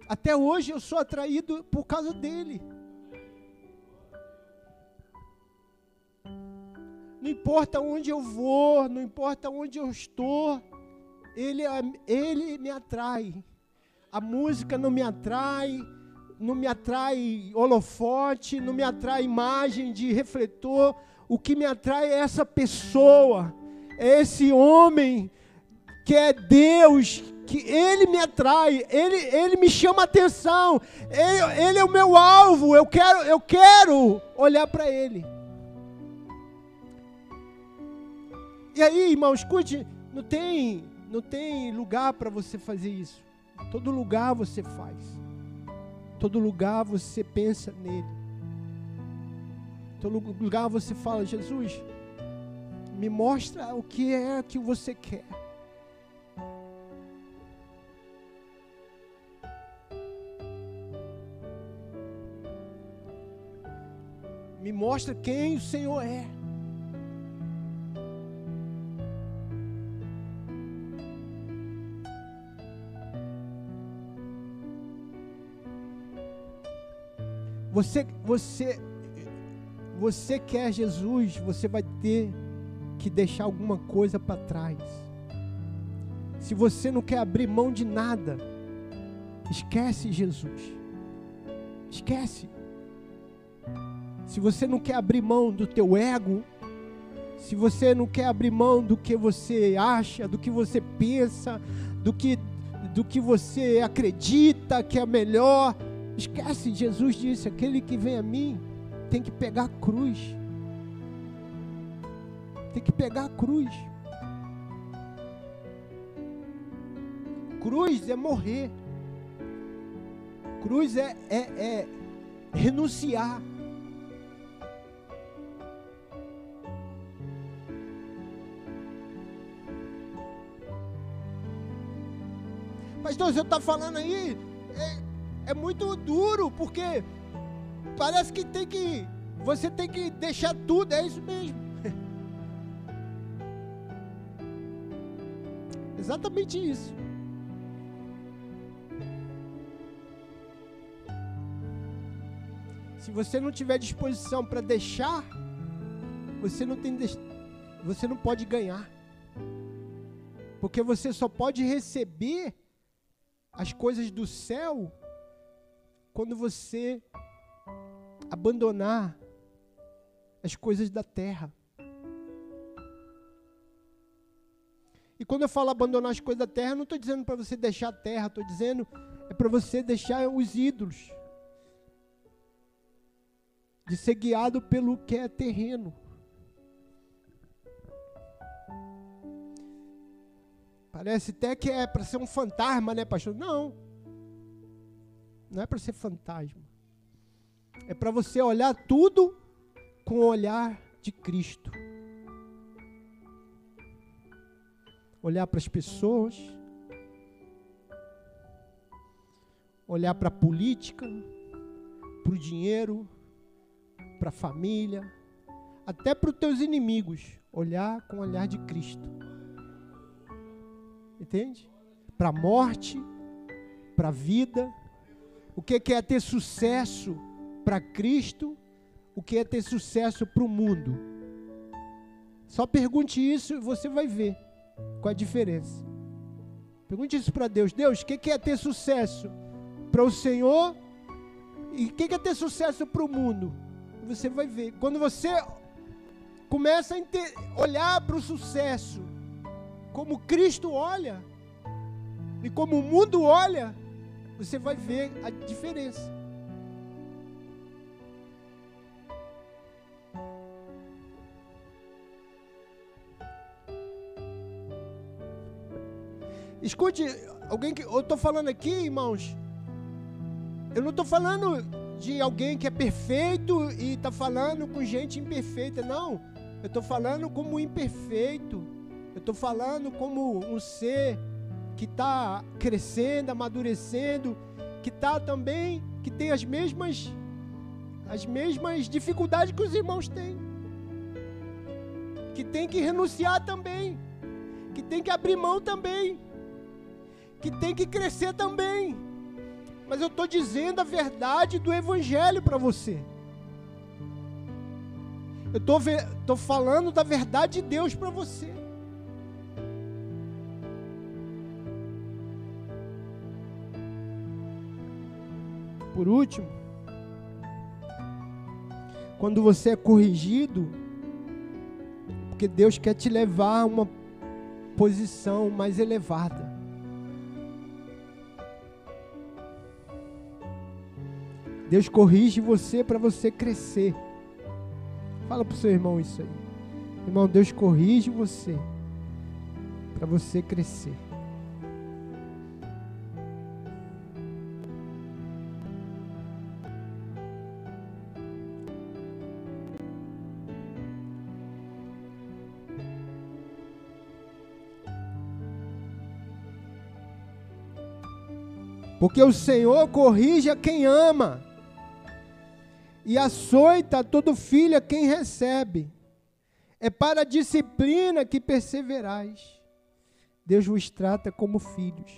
S1: Até hoje eu sou atraído por causa dele. Não importa onde eu vou, não importa onde eu estou, ele, é, ele me atrai. A música não me atrai, não me atrai holofote, não me atrai imagem de refletor. O que me atrai é essa pessoa, é esse homem que é Deus, que Ele me atrai, Ele, ele me chama atenção, ele, ele é o meu alvo, eu quero, eu quero olhar para Ele. E aí, irmão, escute, não tem, não tem lugar para você fazer isso. Todo lugar você faz. Todo lugar você pensa nele. Todo lugar você fala, Jesus, me mostra o que é que você quer. Me mostra quem o Senhor é. Você, você, você quer Jesus, você vai ter que deixar alguma coisa para trás. Se você não quer abrir mão de nada, esquece Jesus. Esquece. Se você não quer abrir mão do teu ego, se você não quer abrir mão do que você acha, do que você pensa, do que, do que você acredita que é melhor, esquece. Jesus disse: aquele que vem a mim tem que pegar a cruz. Tem que pegar a cruz. Cruz é morrer. Cruz é, é, é renunciar. Pastor, você está falando aí, é, muito duro, porque parece que tem que, você tem que deixar tudo, é isso mesmo. (laughs) Exatamente isso. Se você não tiver disposição para deixar, você não tem você não pode ganhar. Porque você só pode receber as coisas do céu quando você abandonar as coisas da terra. E quando eu falo abandonar as coisas da terra, não estou dizendo para você deixar a terra, estou dizendo é para você deixar os ídolos. De ser guiado pelo que é terreno. Parece até que é para ser um fantasma, né, pastor? Não. Não é para ser fantasma. É para você olhar tudo com o olhar de Cristo. Olhar para as pessoas, olhar para a política, para o dinheiro, para a família, até para os teus inimigos, olhar com o olhar de Cristo. Entende? Para a morte, para a vida. O que é ter sucesso para Cristo? O que é ter sucesso para o mundo? Só pergunte isso e você vai ver qual é a diferença. Pergunte isso para Deus. Deus, o que é ter sucesso para o Senhor? E o que é ter sucesso para o mundo? Você vai ver. Quando você começa a olhar para o sucesso como Cristo olha e como o mundo olha, você vai ver a diferença. Escute, alguém que eu estou falando aqui, irmãos, eu não estou falando de alguém que é perfeito e está falando com gente imperfeita, não. Eu estou falando como imperfeito. Eu estou falando como um ser que está crescendo, amadurecendo, que está também, que tem as mesmas, as mesmas dificuldades que os irmãos têm. Que tem que renunciar também. Que tem que abrir mão também. Que tem que crescer também. Mas eu estou dizendo a verdade do Evangelho para você. Eu estou falando da verdade de Deus para você. Por último, quando você é corrigido, porque Deus quer te levar a uma posição mais elevada. Deus corrige você para você crescer. Fala para o seu irmão isso aí. Irmão, Deus corrige você para você crescer. Porque o Senhor corrige a quem ama e açoita todo filho a quem recebe. É para a disciplina que perseverais. Deus vos trata como filhos.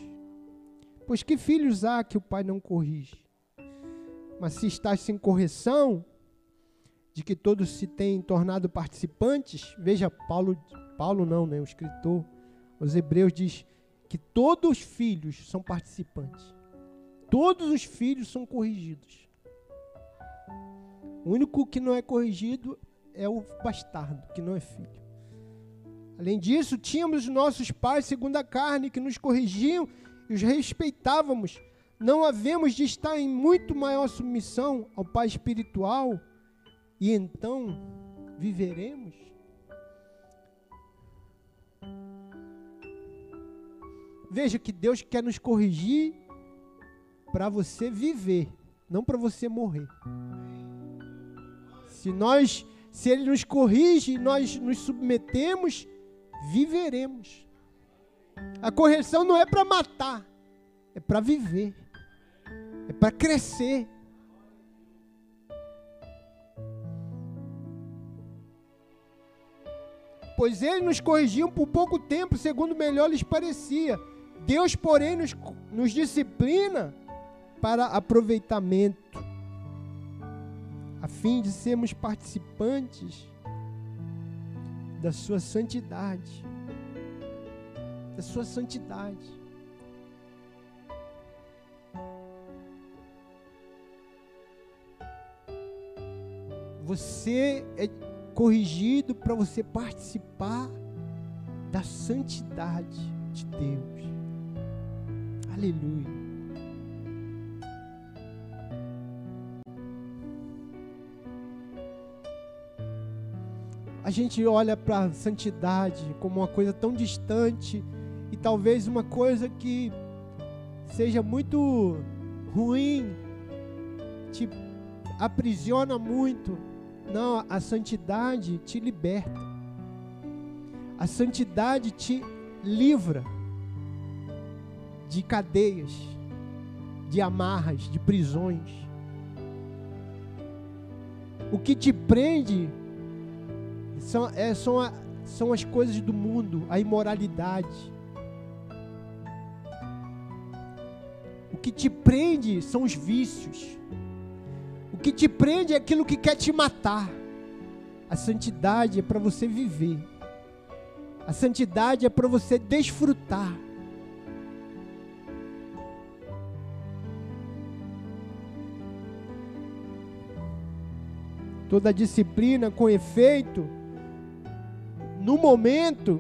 S1: Pois que filhos há que o pai não corrige? Mas se estás sem correção, de que todos se têm tornado participantes, veja Paulo, Paulo não, né, o escritor, os hebreus diz que todos os filhos são participantes. Todos os filhos são corrigidos. O único que não é corrigido é o bastardo, que não é filho. Além disso, tínhamos nossos pais segundo a carne que nos corrigiam e os respeitávamos. Não havemos de estar em muito maior submissão ao Pai espiritual e então viveremos? Veja que Deus quer nos corrigir para você viver, não para você morrer. Se nós, se ele nos corrige, nós nos submetemos, viveremos. A correção não é para matar, é para viver. É para crescer. Pois ele nos corrigiam por pouco tempo, segundo melhor lhes parecia. Deus, porém, nos, nos disciplina para aproveitamento a fim de sermos participantes da sua santidade. Da sua santidade. Você é corrigido para você participar da santidade de Deus. Aleluia. A gente olha para a santidade como uma coisa tão distante e talvez uma coisa que seja muito ruim, te aprisiona muito. Não, a santidade te liberta. A santidade te livra de cadeias, de amarras, de prisões. O que te prende são, é, são, a, são as coisas do mundo, a imoralidade. O que te prende são os vícios. O que te prende é aquilo que quer te matar. A santidade é para você viver. A santidade é para você desfrutar. Toda disciplina com efeito no momento,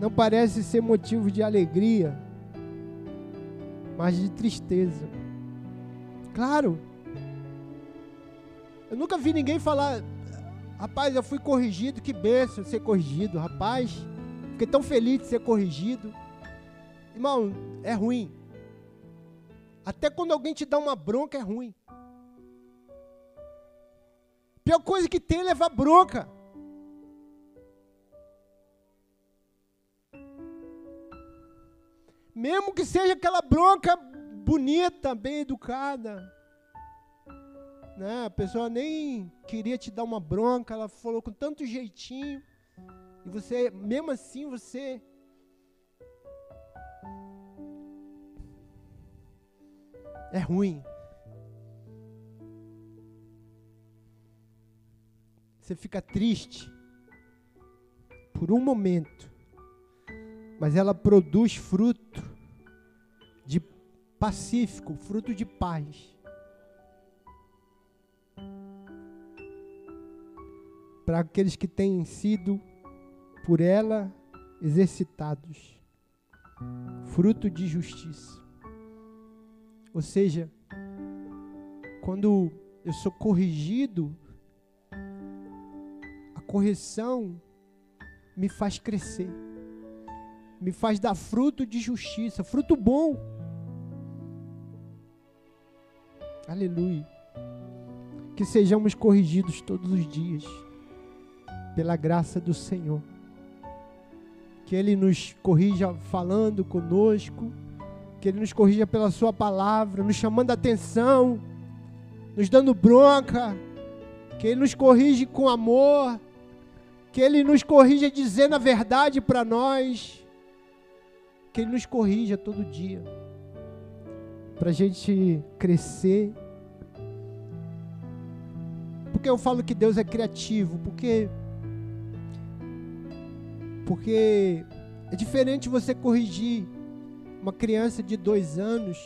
S1: não parece ser motivo de alegria, mas de tristeza. Claro, eu nunca vi ninguém falar, rapaz, eu fui corrigido, que benção ser corrigido, rapaz, fiquei tão feliz de ser corrigido. Irmão, é ruim. Até quando alguém te dá uma bronca é ruim. Pior coisa que tem é levar bronca. Mesmo que seja aquela bronca bonita, bem educada. Né? A pessoa nem queria te dar uma bronca, ela falou com tanto jeitinho. E você, mesmo assim, você é ruim. Você fica triste por um momento, mas ela produz fruto de pacífico, fruto de paz. Para aqueles que têm sido por ela exercitados, fruto de justiça. Ou seja, quando eu sou corrigido, a correção me faz crescer, me faz dar fruto de justiça, fruto bom. Aleluia. Que sejamos corrigidos todos os dias, pela graça do Senhor. Que Ele nos corrija falando conosco que Ele nos corrija pela Sua palavra, nos chamando a atenção, nos dando bronca, que Ele nos corrige com amor, que Ele nos corrija dizendo a verdade para nós, que Ele nos corrija todo dia, para a gente crescer. Porque eu falo que Deus é criativo, porque porque é diferente você corrigir uma criança de dois anos,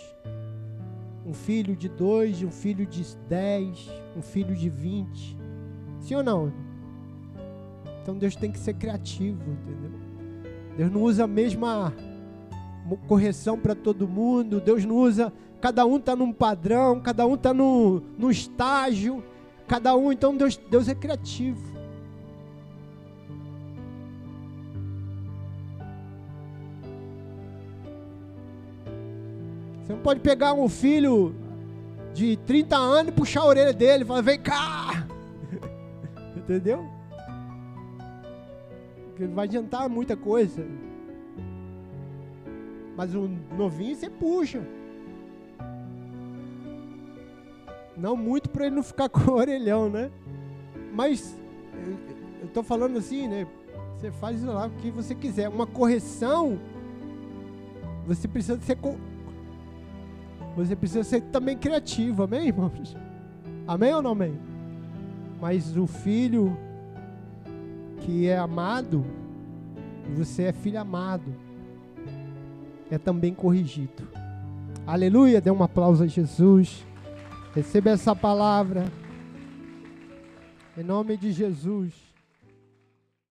S1: um filho de dois, um filho de dez, um filho de vinte. Sim ou não? Então Deus tem que ser criativo, entendeu? Deus não usa a mesma correção para todo mundo, Deus não usa. Cada um está num padrão, cada um está num, num estágio, cada um, então Deus, Deus é criativo. Você não pode pegar um filho de 30 anos e puxar a orelha dele e falar, vem cá! (laughs) Entendeu? Porque vai adiantar muita coisa. Mas um novinho você puxa. Não muito para ele não ficar (laughs) com o orelhão, né? Mas eu estou falando assim, né? Você faz lá o que você quiser. Uma correção, você precisa ser você precisa ser também criativo, amém, irmãos? Amém ou não amém? Mas o filho que é amado, você é filho amado, é também corrigido. Aleluia, dê um aplauso a Jesus. Receba essa palavra. Em nome de Jesus.